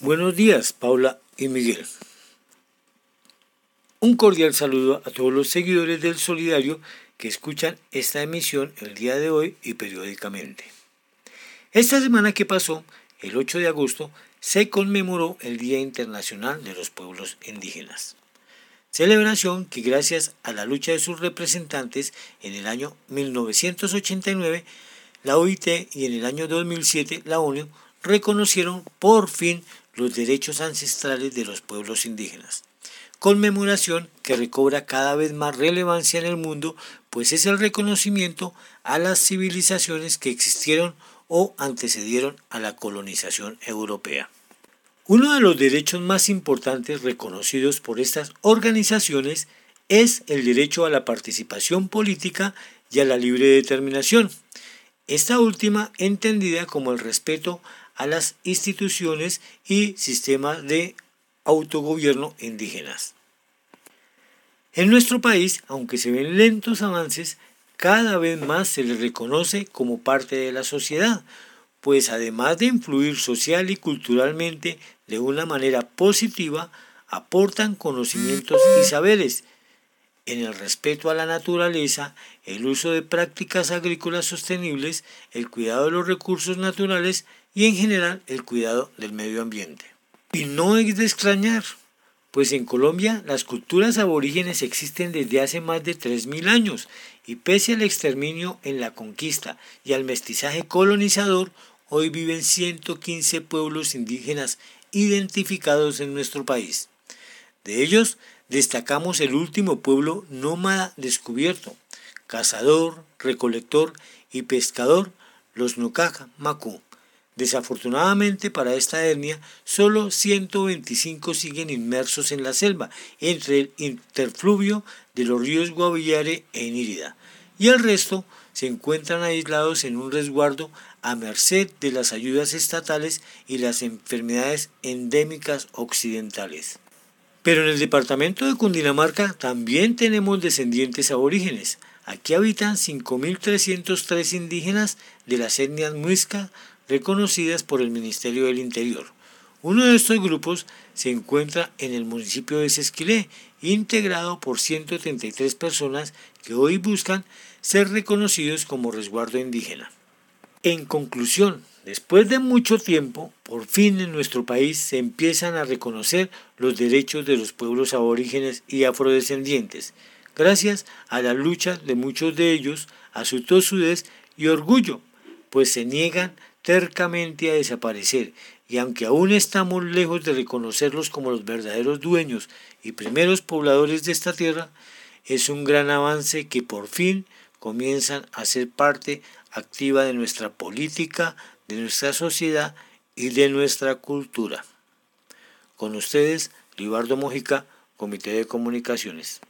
Buenos días, Paula y Miguel. Un cordial saludo a todos los seguidores del Solidario que escuchan esta emisión el día de hoy y periódicamente. Esta semana que pasó, el 8 de agosto, se conmemoró el Día Internacional de los Pueblos Indígenas. Celebración que gracias a la lucha de sus representantes en el año 1989, la OIT y en el año 2007 la ONU reconocieron por fin los derechos ancestrales de los pueblos indígenas. Conmemoración que recobra cada vez más relevancia en el mundo, pues es el reconocimiento a las civilizaciones que existieron o antecedieron a la colonización europea. Uno de los derechos más importantes reconocidos por estas organizaciones es el derecho a la participación política y a la libre determinación. Esta última entendida como el respeto a las instituciones y sistemas de autogobierno indígenas. En nuestro país, aunque se ven lentos avances, cada vez más se les reconoce como parte de la sociedad, pues además de influir social y culturalmente de una manera positiva, aportan conocimientos y saberes en el respeto a la naturaleza, el uso de prácticas agrícolas sostenibles, el cuidado de los recursos naturales y en general el cuidado del medio ambiente. Y no es de extrañar, pues en Colombia las culturas aborígenes existen desde hace más de 3.000 años y pese al exterminio en la conquista y al mestizaje colonizador, hoy viven 115 pueblos indígenas identificados en nuestro país. De ellos, destacamos el último pueblo nómada descubierto, cazador, recolector y pescador, los Nucaja Macu. Desafortunadamente para esta etnia, solo 125 siguen inmersos en la selva, entre el interfluvio de los ríos Guavillare e Inírida, y el resto se encuentran aislados en un resguardo a merced de las ayudas estatales y las enfermedades endémicas occidentales. Pero en el departamento de Cundinamarca también tenemos descendientes aborígenes. Aquí habitan 5.303 indígenas de las etnias muisca reconocidas por el Ministerio del Interior. Uno de estos grupos se encuentra en el municipio de Sesquilé, integrado por 133 personas que hoy buscan ser reconocidos como resguardo indígena. En conclusión, después de mucho tiempo, por fin en nuestro país se empiezan a reconocer los derechos de los pueblos aborígenes y afrodescendientes, gracias a la lucha de muchos de ellos, a su tosudez y orgullo, pues se niegan tercamente a desaparecer, y aunque aún estamos lejos de reconocerlos como los verdaderos dueños y primeros pobladores de esta tierra, es un gran avance que por fin comienzan a ser parte activa de nuestra política, de nuestra sociedad y de nuestra cultura. Con ustedes, Libardo Mojica, Comité de Comunicaciones.